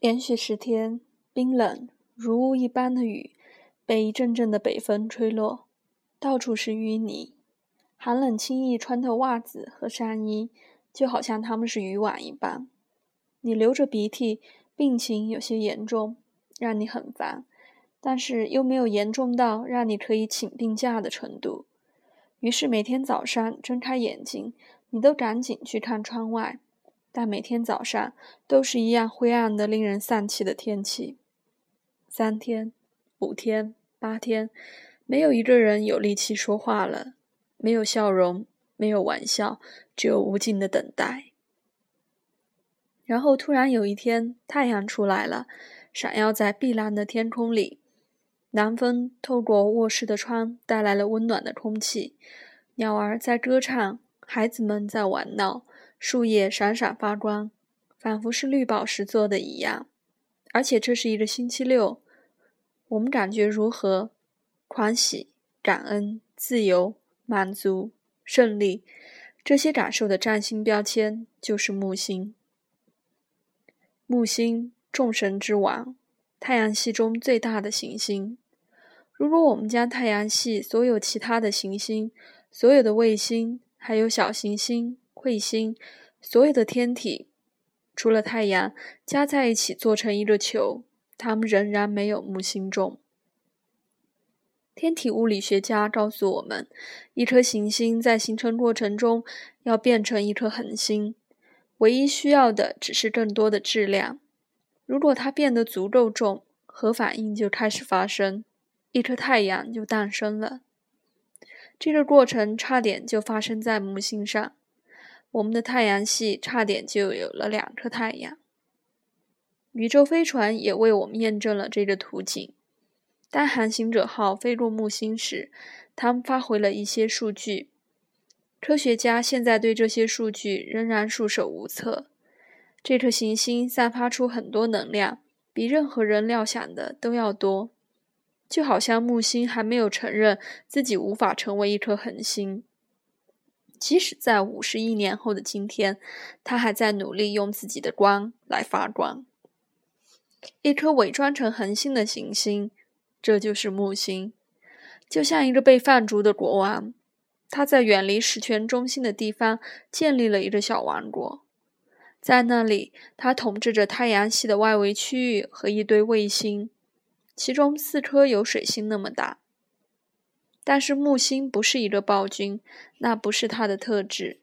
连续十天，冰冷如雾一般的雨被一阵阵的北风吹落，到处是淤泥，寒冷轻易穿透袜子和衫衣，就好像它们是渔网一般。你流着鼻涕，病情有些严重，让你很烦，但是又没有严重到让你可以请病假的程度。于是每天早上睁开眼睛，你都赶紧去看窗外。但每天早上都是一样灰暗的、令人丧气的天气。三天、五天、八天，没有一个人有力气说话了，没有笑容，没有玩笑，只有无尽的等待。然后突然有一天，太阳出来了，闪耀在碧蓝的天空里。南风透过卧室的窗，带来了温暖的空气。鸟儿在歌唱，孩子们在玩闹。树叶闪闪发光，仿佛是绿宝石做的一样。而且这是一个星期六，我们感觉如何？欢喜、感恩、自由、满足、胜利，这些感受的占星标签就是木星。木星，众神之王，太阳系中最大的行星。如果我们将太阳系所有其他的行星、所有的卫星，还有小行星，彗星，所有的天体，除了太阳，加在一起做成一个球，它们仍然没有木星重。天体物理学家告诉我们，一颗行星在形成过程中要变成一颗恒星，唯一需要的只是更多的质量。如果它变得足够重，核反应就开始发生，一颗太阳就诞生了。这个过程差点就发生在木星上，我们的太阳系差点就有了两颗太阳。宇宙飞船也为我们验证了这个图景。当航行者号飞过木星时，他们发回了一些数据。科学家现在对这些数据仍然束手无策。这颗行星散发出很多能量，比任何人料想的都要多。就好像木星还没有承认自己无法成为一颗恒星，即使在五十亿年后的今天，它还在努力用自己的光来发光。一颗伪装成恒星的行星，这就是木星。就像一个被放逐的国王，他在远离实权中心的地方建立了一个小王国，在那里，他统治着太阳系的外围区域和一堆卫星。其中四颗有水星那么大，但是木星不是一个暴君，那不是他的特质，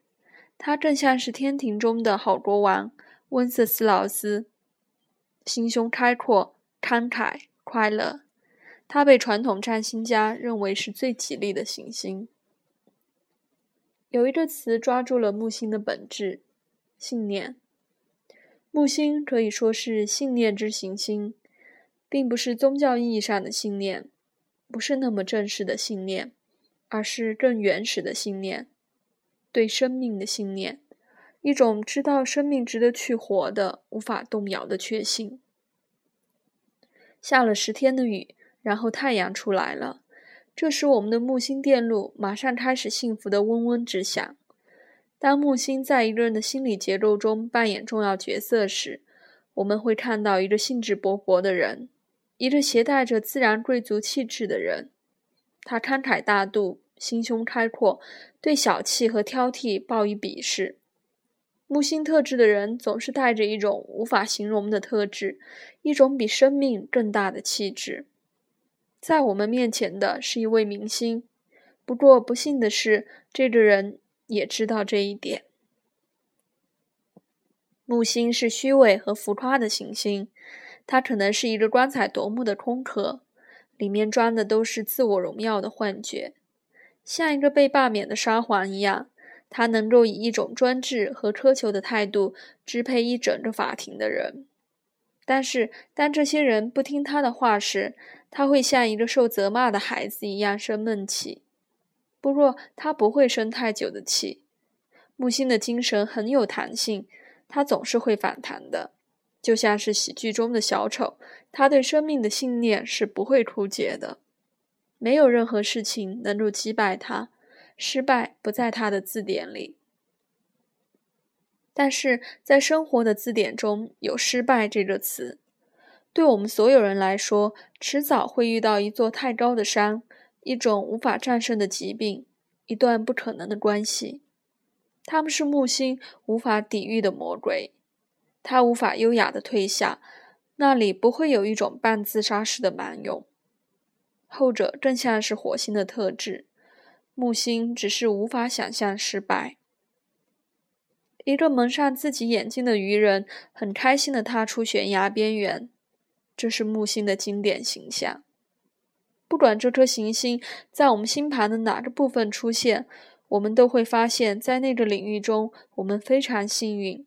他更像是天庭中的好国王温瑟斯劳斯，心胸开阔、慷慨、快乐。他被传统占星家认为是最吉利的行星。有一个词抓住了木星的本质：信念。木星可以说是信念之行星。并不是宗教意义上的信念，不是那么正式的信念，而是更原始的信念，对生命的信念，一种知道生命值得去活的、无法动摇的确信。下了十天的雨，然后太阳出来了，这时我们的木星电路马上开始幸福的嗡嗡直响。当木星在一个人的心理结构中扮演重要角色时，我们会看到一个兴致勃勃的人。一个携带着自然贵族气质的人，他慷慨大度，心胸开阔，对小气和挑剔报以鄙视。木星特质的人总是带着一种无法形容的特质，一种比生命更大的气质。在我们面前的是一位明星，不过不幸的是，这个人也知道这一点。木星是虚伪和浮夸的行星。它可能是一个光彩夺目的空壳，里面装的都是自我荣耀的幻觉，像一个被罢免的沙皇一样。他能够以一种专制和苛求的态度支配一整个法庭的人，但是当这些人不听他的话时，他会像一个受责骂的孩子一样生闷气。不过他不会生太久的气。木星的精神很有弹性，他总是会反弹的。就像是喜剧中的小丑，他对生命的信念是不会枯竭的。没有任何事情能够击败他，失败不在他的字典里。但是在生活的字典中有“失败”这个词，对我们所有人来说，迟早会遇到一座太高的山，一种无法战胜的疾病，一段不可能的关系。他们是木星无法抵御的魔鬼，他无法优雅的退下，那里不会有一种半自杀式的蛮勇。后者更像是火星的特质，木星只是无法想象失败。一个蒙上自己眼睛的愚人，很开心的踏出悬崖边缘。这是木星的经典形象。不管这颗行星在我们星盘的哪个部分出现，我们都会发现，在那个领域中，我们非常幸运。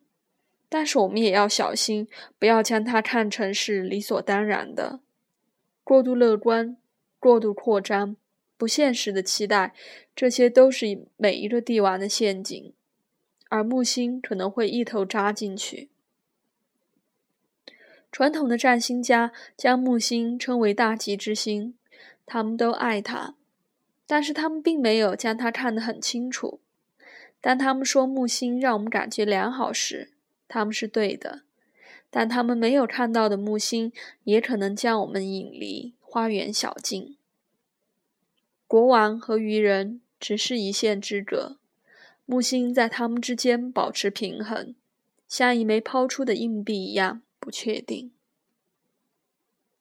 但是，我们也要小心，不要将它看成是理所当然的。过度乐观、过度扩张、不现实的期待，这些都是每一个帝王的陷阱，而木星可能会一头扎进去。传统的占星家将木星称为大吉之星，他们都爱它，但是他们并没有将它看得很清楚。当他们说木星让我们感觉良好时，他们是对的，但他们没有看到的木星也可能将我们引离花园小径。国王和愚人只是一线之隔，木星在他们之间保持平衡，像一枚抛出的硬币一样。不确定。